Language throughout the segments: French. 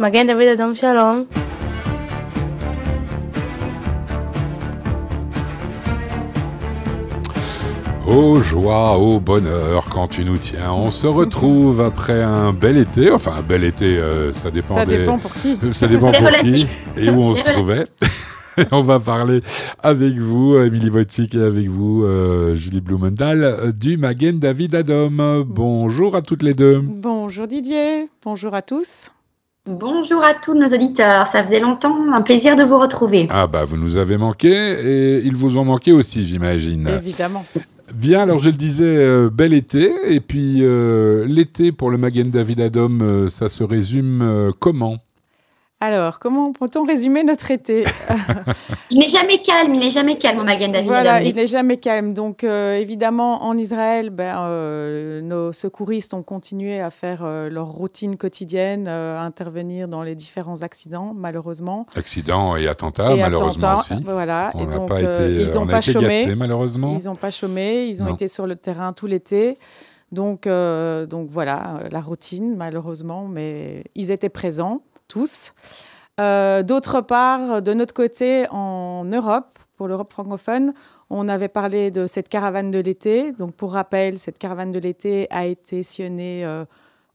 Magen David Adam Shalom. Ô joie, ô bonheur quand tu nous tiens. On se retrouve après un bel été. Enfin, un bel été, euh, ça dépend. Ça des- dépend pour qui. Euh, Ça dépend pour qui et où on se trouvait. on va parler avec vous, Émilie Wojcik, et avec vous, euh, Julie Blumenthal, du Magen David Adam. Bonjour à toutes les deux. Bonjour Didier, bonjour à tous. Bonjour à tous nos auditeurs, ça faisait longtemps, un plaisir de vous retrouver. Ah bah vous nous avez manqué et ils vous ont manqué aussi, j'imagine. Évidemment. Bien, alors je le disais, euh, bel été. Et puis euh, l'été pour le Magen David Adam, euh, ça se résume euh, comment? Alors, comment peut-on résumer notre été? Il n'est jamais calme, il n'est jamais calme Magen David Voilà, il n'est jamais calme. Donc, euh, évidemment, en Israël, ben, euh, nos secouristes ont continué à faire euh, leur routine quotidienne, euh, à intervenir dans les différents accidents, malheureusement. Accident et attentat, Et Ah, malheureusement attentats, aussi. Voilà. On et n'a donc, pas euh, été, ils on n'ont pas été chômé. gâtés, malheureusement. Ils n'ont pas chômé, ils ont Non. été sur le terrain tout l'été. Donc, euh, donc voilà, la routine, malheureusement, mais ils étaient présents, Euh, D'autre part, de notre côté, en Europe, pour l'Europe francophone, on avait parlé de cette caravane de l'été. Donc, pour rappel, cette caravane de l'été a été sillonnée euh,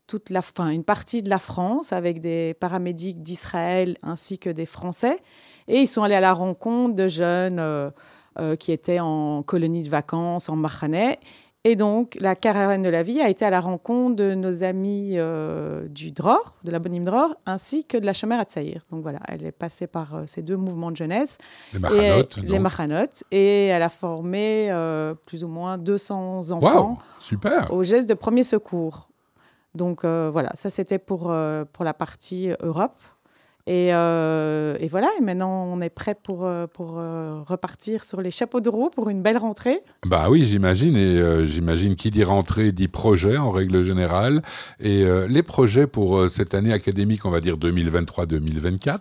toute la, fin, une partie de la France avec des paramédics d'Israël ainsi que des Français. Et ils sont allés à la rencontre de jeunes euh, qui étaient en colonie de vacances, en Mahanet. Et donc, la caravane de la vie a été à la rencontre de nos amis euh, du Dror, de la Bonim Dror, ainsi que de la Chomer Hatzaïr. Donc voilà, elle est passée par euh, ces deux mouvements de jeunesse. Les Et, Machanot. les. Et elle a formé euh, plus ou moins 200 enfants Waouh, super. au geste de premier secours. Donc voilà, ça c'était pour, pour la partie Europe. Et, euh, et voilà, et maintenant on est prêt pour, euh, pour euh, repartir sur les chapeaux de roue pour une belle rentrée. Bah oui, j'imagine. Et euh, j'imagine qui dit rentrée dit projet en règle générale. Et les projets pour cette année académique, on va dire 2023-2024,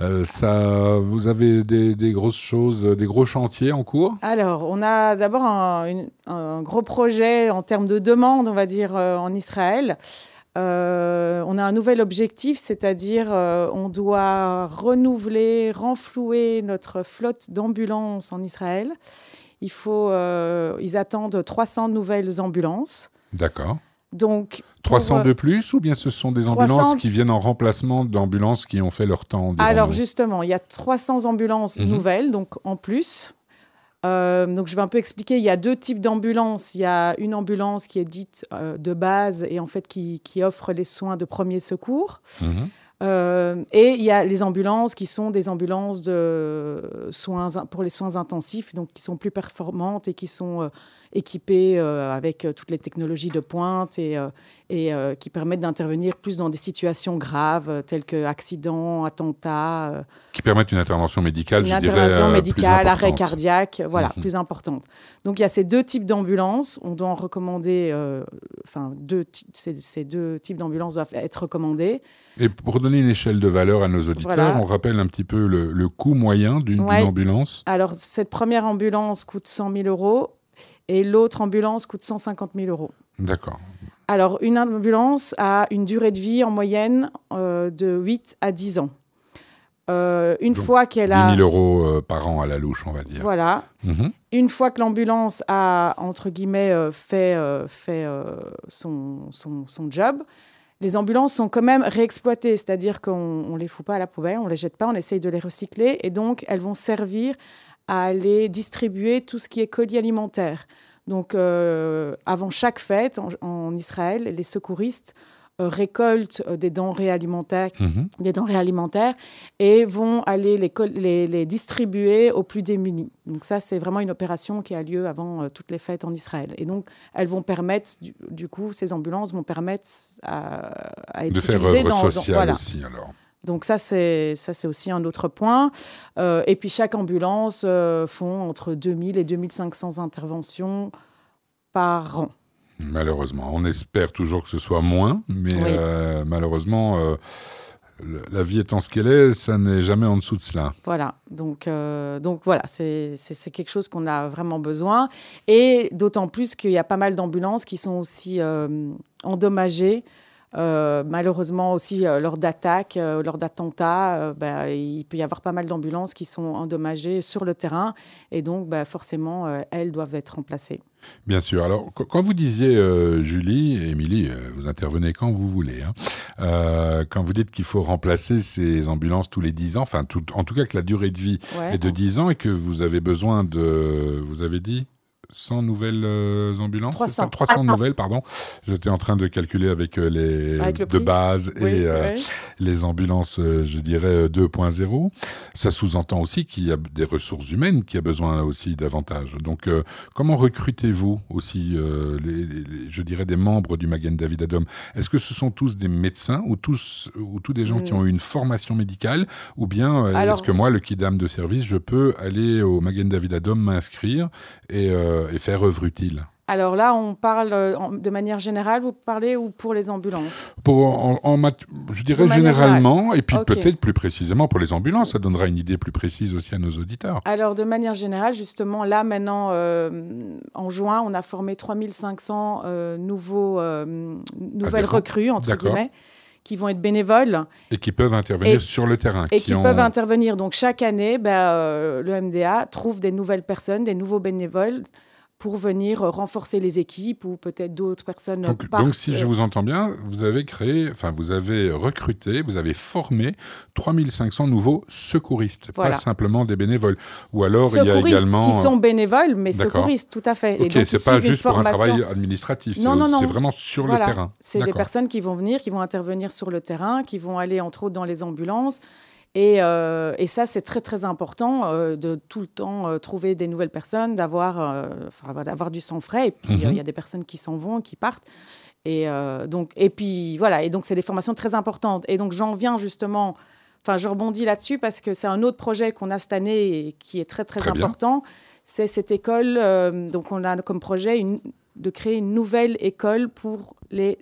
euh, ça, vous avez des, des grosses choses, des gros chantiers en cours? Alors, on a d'abord un, un gros projet en termes de demande, on va dire, en Israël. Euh, on a un nouvel objectif, c'est-à-dire euh, on doit renouveler, renflouer notre flotte d'ambulances en Israël. Il faut, euh, ils attendent 300 nouvelles ambulances. D'accord. Donc, pour, 300 euh, de plus ou bien ce sont des 300 ambulances qui viennent en remplacement d'ambulances qui ont fait leur temps Alors justement, il y a 300 ambulances Mhm. nouvelles, donc en plus. Euh, donc je vais un peu expliquer. Il y a deux types d'ambulances. Il y a une ambulance qui est dite euh, de base et en fait qui, qui offre les soins de premier secours. Mhm. Euh, et il y a les ambulances qui sont des ambulances de soins pour les soins intensifs, donc qui sont plus performantes et qui sont équipées euh, avec euh, toutes les technologies de pointe et, euh, et qui permettent d'intervenir plus dans des situations graves telles que accidents, attentats, Qui permettent une intervention médicale, une je dirais, intervention médicale, arrêt cardiaque, voilà, Mhm. plus importante. Donc il y a ces deux types d'ambulances. On doit en recommander, enfin deux, ces, ces deux types d'ambulances doivent être recommandés. Et pour donner une échelle de valeur à nos auditeurs, Voilà. on rappelle un petit peu le, le coût moyen d'une d'une Ouais. ambulance. Alors cette première ambulance coûte 100 000 euros et l'autre ambulance coûte 150 000 euros. D'accord. Alors une ambulance a une durée de vie en moyenne euh, de 8 à 10 ans. Euh, une Donc, fois qu'elle 10 a 000 euros euh, par an à la louche, on va dire. voilà, Mhm. une fois que l'ambulance a, entre guillemets, fait, fait son, son, son job, les ambulances sont quand même réexploitées, c'est-à-dire qu'on ne les fout pas à la poubelle, on ne les jette pas, on essaye de les recycler, et donc elles vont servir à aller distribuer tout ce qui est colis alimentaire. Donc, euh, avant chaque fête en, en Israël, les secouristes euh, récoltent euh, des denrées alimentaires Mhm. des denrées alimentaires et vont aller les, les, les distribuer aux plus démunis. Donc ça, c'est vraiment une opération qui a lieu avant toutes les fêtes en Israël. Et donc, elles vont permettre, du, du coup, ces ambulances vont permettre à, à être De faire utilisées dans, dans- voilà. aussi, alors. Donc ça, c'est ça, c'est aussi un autre point. Euh, et puis chaque ambulance euh, font entre 2000 et 2500 interventions par an. Malheureusement. On espère toujours que ce soit moins, mais Oui. euh, malheureusement, euh, la vie étant ce qu'elle est, ça n'est jamais en dessous de cela. Voilà, donc, donc voilà, c'est quelque chose qu'on a vraiment besoin. Et d'autant plus qu'il y a pas mal d'ambulances qui sont aussi endommagées malheureusement aussi, lors d'attaques, lors d'attentats, ben, il peut y avoir pas mal d'ambulances qui sont endommagées sur le terrain et donc ben, forcément, elles doivent être remplacées. Bien sûr. Alors, quand vous disiez, Julie Émilie, vous intervenez quand vous voulez, hein, quand vous dites qu'il faut remplacer ces ambulances tous les 10 ans, enfin, en tout cas que la durée de vie est de 10 ans et que vous avez besoin de, vous avez dit? 100 nouvelles euh, ambulances 300. 300 nouvelles, pardon. J'étais en train de calculer avec euh, les de base et euh, les ambulances, je dirais 2.0. Ça sous-entend aussi qu'il y a des ressources humaines qui a besoin aussi davantage. Donc, comment recrutez-vous aussi, les, je dirais, des membres du Magen David Adom? Est-ce que ce sont tous des médecins ou tous ou tous des gens qui hmm. ont eu une formation médicale? Ou bien est-ce que moi, le kidam de service, je peux aller au Magen David Adom m'inscrire et et faire œuvre utile alors là, on parle euh, de manière générale, vous parlez ou pour les ambulances? Pour, en, Je dirais généralement, et puis peut-être plus précisément pour les ambulances, ça donnera une idée plus précise aussi à nos auditeurs. Alors de manière générale, justement, là maintenant, euh, en juin, on a formé 3500 nouveaux, nouvelles recrues, entre guillemets qui vont être bénévoles. Et qui peuvent intervenir sur le terrain. Et qui, peuvent intervenir. Donc chaque année, ben, le MDA trouve des nouvelles personnes, des nouveaux bénévoles pour venir renforcer les équipes ou peut-être d'autres personnes. Donc, donc, si je vous entends bien, vous avez créé, enfin vous avez recruté, vous avez formé 3500 nouveaux secouristes, pas simplement des bénévoles. Ou alors il y a également... qui sont bénévoles, mais secouristes, tout à fait. Ok, c'est pas juste pour un travail administratif, c'est vraiment sur le terrain. C'est des personnes qui vont venir, qui vont intervenir sur le terrain, qui vont aller entre autres dans les ambulances, euh, et, ça, c'est très, très important euh, de tout le temps euh, trouver des nouvelles personnes, d'avoir d'avoir du sang frais. Et puis, il y a mhm. des personnes qui s'en vont, qui partent. Et, donc, et puis, voilà. Et donc, c'est des formations très importantes. Et donc, j'en viens justement. Enfin, je rebondis là-dessus parce que c'est un autre projet qu'on a cette année et qui est très, très, important. C'est cette école. donc, on a comme projet une, de créer une nouvelle école pour les,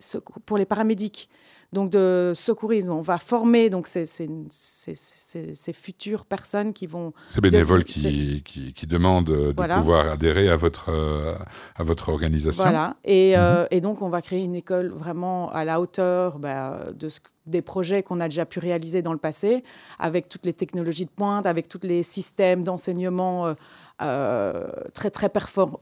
pour les paramédics donc de secourisme. On va former donc ces, ces, ces, futures personnes qui vont... Ces bénévoles qui, qui, demandent de pouvoir adhérer à votre, euh, à votre organisation. Voilà, et, euh, mhm. et, donc on va créer une école vraiment à la hauteur bah, de ce, des projets qu'on a déjà pu réaliser dans le passé, avec toutes les technologies de pointe, avec tous les systèmes d'enseignement. Euh, euh, très, très,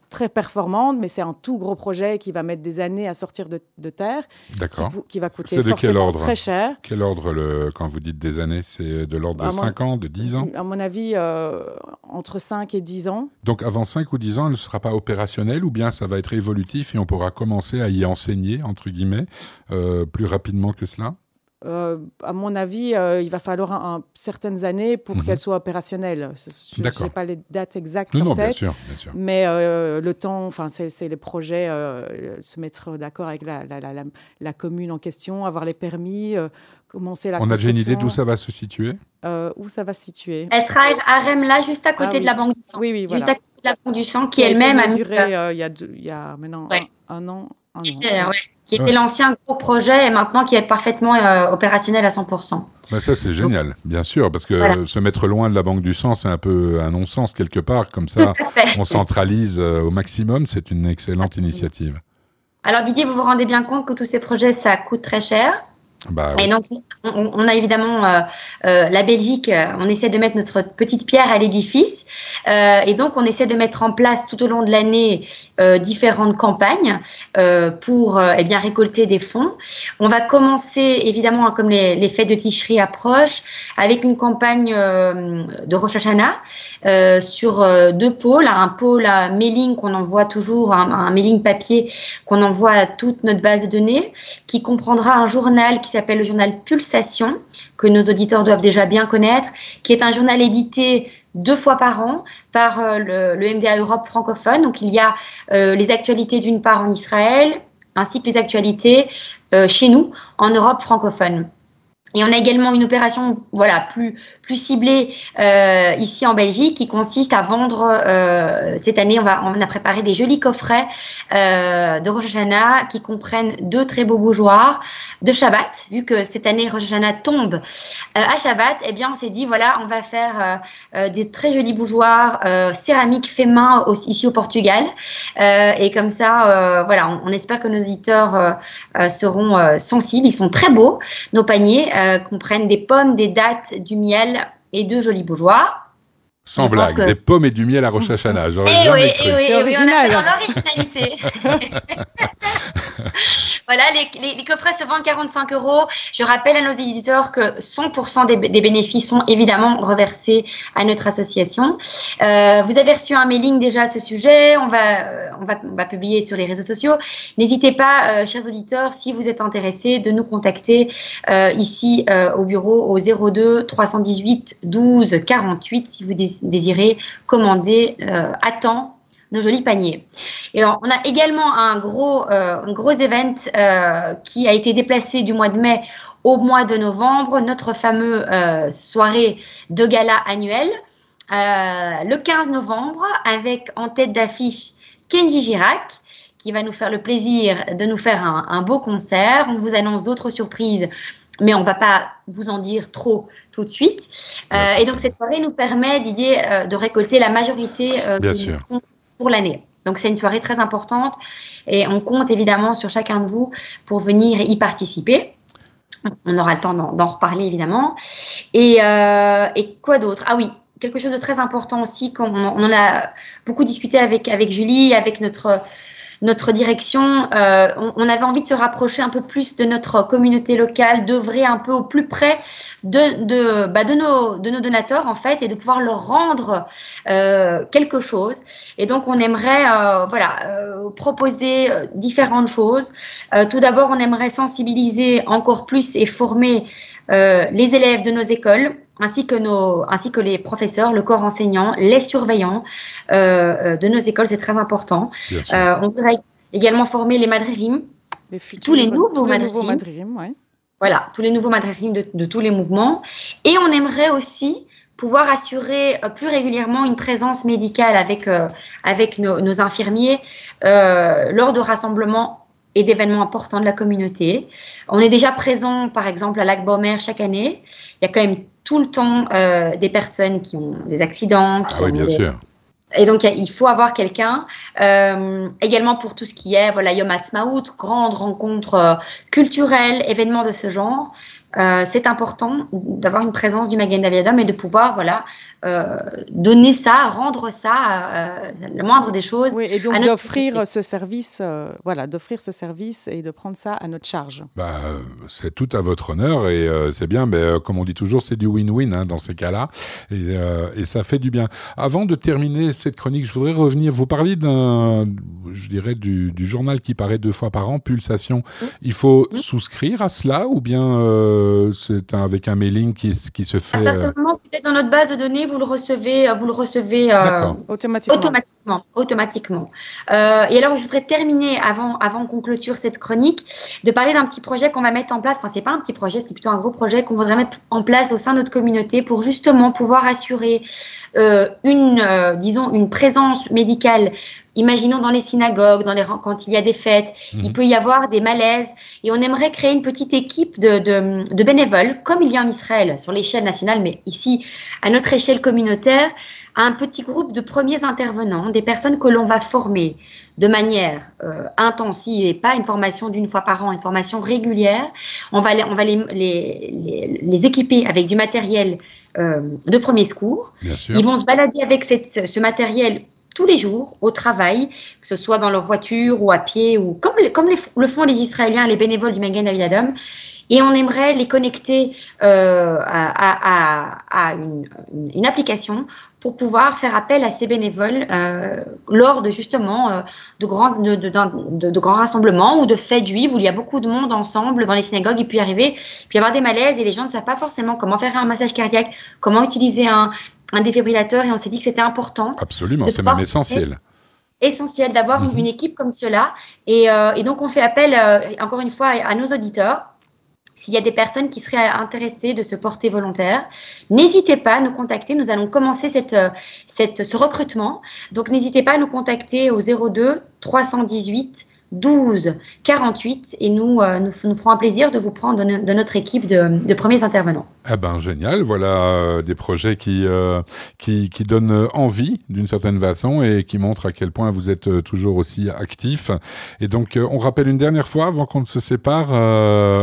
très performante, mais c'est un tout gros projet qui va mettre des années à sortir de, terre, qui, qui, va coûter forcément très cher. Quel ordre, le, quand vous dites des années, c'est de l'ordre de 5 ans, de 10 ans À mon avis, euh, entre 5 et 10 ans. Donc avant 5 ou 10 ans, elle ne sera pas opérationnelle ou bien ça va être évolutif et on pourra commencer à y enseigner, entre guillemets, euh, plus rapidement que cela? Euh, à mon avis, euh, il va falloir un, certaines années pour mhm. qu'elle soit opérationnelle. Je n'ai pas les dates exactes non, en non, Bien sûr, bien sûr. Mais euh, le temps, enfin, c'est les projets, se mettre d'accord avec la, la, la, la, commune en question, avoir les permis, commencer la On a déjà une idée d'où ça va se situer? Où ça va se situer? Elle sera à Remla, juste à côté ah de la Banque du Sang. Oui, oui, voilà. Juste à côté de la Banque du Sang, qui, elle-même a, duré il, y a il y a maintenant un, an. Un an qui était l'ancien gros projet et maintenant qui est parfaitement euh, opérationnel à 100%. Bah ça, c'est génial, bien sûr, parce que se mettre loin de la Banque du Sang, c'est un peu un non-sens quelque part. Comme ça, on centralise euh, au maximum. C'est une excellente initiative. Alors Didier, vous vous rendez bien compte que tous ces projets, ça coûte très cher. Bah et donc, on, a évidemment euh, euh, la Belgique, euh, on essaie de mettre notre petite pierre à l'édifice. et donc, on essaie de mettre en place tout au long de l'année différentes campagnes pour eh bien, récolter des fonds. On va commencer, évidemment, comme les, les fêtes de Ticherie approchent, avec une campagne de Rosh Hashanah sur deux pôles. Un pôle à mailing qu'on envoie toujours, un, un mailing papier qu'on envoie à toute notre base de données, qui comprendra un journal qui s'appelle le journal Pulsation, que nos auditeurs doivent déjà bien connaître, qui est un journal édité deux fois par an par euh, le, MDA Europe francophone. Donc il y a euh, les actualités d'une part en Israël, ainsi que les actualités euh, chez nous en Europe francophone. Et on a également une opération voilà plus plus ciblé euh, ici en Belgique qui consiste à vendre, euh, cette année on, a préparé des jolis coffrets euh, de Rosh Hashanah qui comprennent deux très beaux bougeoirs de Shabbat, vu que cette année Rosh Hashanah tombe à Shabbat, eh bien on s'est dit voilà on va faire des très jolis bougeoirs céramiques fait main ici au Portugal. Et comme ça voilà on, espère que nos éditeurs seront sensibles, ils sont très beaux, nos paniers comprennent des pommes, des dattes, du miel et deux jolis bourgeois. Sans blague, des pommes et du miel à Rosh Hashanah. J'aurais eh jamais cru. Eh oui, c'est original. voilà, les, les, coffrets se vendent 45 euros. Je rappelle à nos éditeurs que 100% des, des, bénéfices sont évidemment reversés à notre association. Euh, vous avez reçu un mailing déjà à ce sujet. On va, euh, on va, on va publier sur les réseaux sociaux. N'hésitez pas, euh, chers auditeurs, si vous êtes intéressés, de nous contacter euh, ici euh, au bureau au 02 318 12 48 si vous désirez désirez commander euh, à temps nos jolis paniers. Et on a également un gros, euh, un gros event euh, qui a été déplacé du mois de mai au mois de novembre, notre fameux soirée de gala annuelle, le 15 novembre, avec en tête d'affiche Kenji Girac, qui va nous faire le plaisir de nous faire un, un beau concert. On vous annonce d'autres surprises mais on ne va pas vous en dire trop tout de suite. Euh, et donc cette soirée nous permet, Didier, euh, de récolter la majorité euh, fonds l'année. Donc c'est une soirée très importante et on compte évidemment sur chacun de vous pour venir y participer. On aura le temps d'en reparler évidemment. Et, et quoi d'autre? Ah oui, quelque chose de très important aussi, qu'on on en a beaucoup discuté avec, avec Julie, avec notre notre direction, euh, on, avait envie de se rapprocher un peu plus de notre communauté locale, d'œuvrer un peu au plus près de, de, bah, de, nos, de nos donateurs en fait et de pouvoir leur rendre euh, quelque chose. Et donc on aimerait euh, voilà euh, proposer euh, différentes choses. Euh, tout d'abord, on aimerait sensibiliser encore plus et former les élèves de nos écoles ainsi que, nos, ainsi que les professeurs, le corps enseignant, les surveillants euh, euh de nos écoles, c'est très important. Euh, on voudrait également former les madririm, tous les nouveaux madririm. Ouais. Voilà, tous les nouveaux madririm de, de, tous les mouvements. Et on aimerait aussi pouvoir assurer plus régulièrement une présence médicale avec, euh, avec nos, nos infirmiers euh, lors de rassemblements et d'événements importants de la communauté. On est déjà présent, par exemple, à Lac Baumer chaque année. Il y a quand même tout le temps euh, des personnes qui ont des accidents. ah oui, bien sûr. Et donc, il faut avoir quelqu'un. Euh, également pour tout ce qui est voilà, Yom Ha'atzmaut, grande rencontre euh, culturelle, événements de ce genre. Euh, c'est important d'avoir une présence du Magen David et de pouvoir voilà, euh, donner ça, rendre ça, euh, le moindre des choses. Oui, et donc d'offrir ce service, euh, voilà, d'offrir ce service et de prendre ça à notre charge. Bah, c'est tout à votre honneur et c'est bien, mais comme on dit toujours, c'est du win-win hein, dans ces cas-là et, et, ça fait du bien. Avant de terminer cette chronique, je voudrais revenir. Vous parliez d'un, je dirais, du, du, journal qui paraît deux fois par an, Pulsation. Il faut souscrire à cela ou bien euh, c'est avec un mailing qui, qui se fait. À euh, vous êtes dans notre base de données, vous le recevez, euh, vous le recevez automatiquement. automatiquement. automatiquement. et alors, je voudrais terminer avant, avant qu'on clôture cette chronique, de parler d'un petit projet qu'on va mettre en place. Enfin, c'est pas un petit projet, c'est plutôt un gros projet qu'on voudrait mettre en place au sein de notre communauté pour justement pouvoir assurer une, disons, une présence médicale Imaginons dans les synagogues, dans les, quand il y a des fêtes, il mhm. peut y avoir des malaises. Et on aimerait créer une petite équipe de, de, de bénévoles, comme il y a en Israël, sur l'échelle nationale, mais ici, à notre échelle communautaire, un petit groupe de premiers intervenants, des personnes que l'on va former de manière euh, intensive et pas une formation d'une fois par an, une formation régulière. On va les, on va les, les, les, équiper avec du matériel euh, de premier secours. Ils vont se balader avec cette, ce matériel tous les jours au travail, que ce soit dans leur voiture ou à pied, ou comme, le font les Israéliens, les bénévoles du Magen David. Et on aimerait les connecter euh, à, une, application pour pouvoir faire appel à ces bénévoles euh, lors de justement euh, de, grands, de, grands rassemblements ou de fêtes juives où il y a beaucoup de monde ensemble dans les synagogues. Il peut y arriver, puis avoir des malaises et les gens ne savent pas forcément comment faire un massage cardiaque, comment utiliser un, un défibrillateur et on s'est dit que c'était important. Absolument, c'est même essentiel. Essentiel d'avoir une, mhm. équipe comme cela. Et, euh, et, donc, on fait appel, euh, encore une fois, à, nos auditeurs. s'il y a des personnes qui seraient intéressées de se porter volontaire, n'hésitez pas à nous contacter. Nous allons commencer cette, cette, ce recrutement. Donc n'hésitez pas à nous contacter au 02 318 12 48 et nous, euh, nous, nous, ferons un plaisir de vous prendre de, notre équipe de, premiers intervenants. Eh ben génial, voilà euh, des projets qui, euh, qui, qui, donnent envie d'une certaine façon et qui montrent à quel point vous êtes toujours aussi actif. Et donc on rappelle une dernière fois avant qu'on ne se sépare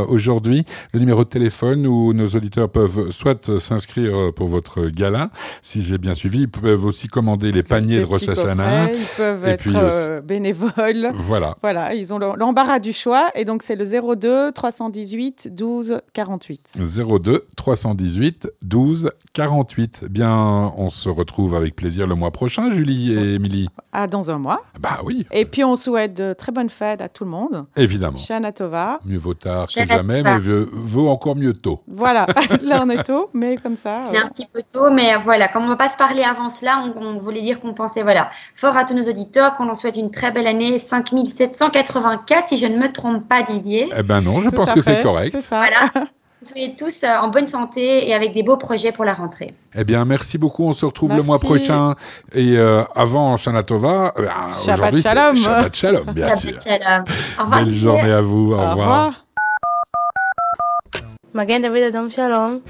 aujourd'hui le numéro de téléphone où nos auditeurs peuvent soit s'inscrire pour votre gala, si j'ai bien suivi, ils peuvent aussi commander les paniers de Rosh Hashanah. Ils peuvent être bénévoles. Voilà. voilà ils ont l'embarras du choix. Et donc, c'est le 02 318 12 48. 02 318 12 48. Bien, on se retrouve avec plaisir le mois prochain, Julie et Émilie. Ah, dans un mois. Bah oui. Et puis, on souhaite de très bonnes fêtes à tout le monde. Évidemment. Shana Tova. Mieux vaut tard que jamais, mais vaut encore mieux tôt. Voilà, là on est tôt, mais comme ça. Un petit peu tôt, mais voilà, comme on ne va pas se parler avant cela, on, on voulait dire qu'on pensait, voilà, fort à tous nos auditeurs, qu'on leur souhaite une très belle année, 5700 184, si je ne me trompe pas, Didier. Eh ben non, je pense que c'est correct. C'est ça. Voilà. Soyez tous euh, en bonne santé et avec des beaux projets pour la rentrée. Eh bien, merci beaucoup. On se retrouve le mois prochain. Et euh, avant Shana Tova, euh, Shabbat Shalom. Shabbat Shalom, bien Shabbat sûr. Shalom. Au revoir. Belle journée à vous. Au, Au revoir. revoir. Magen David Adam Shalom.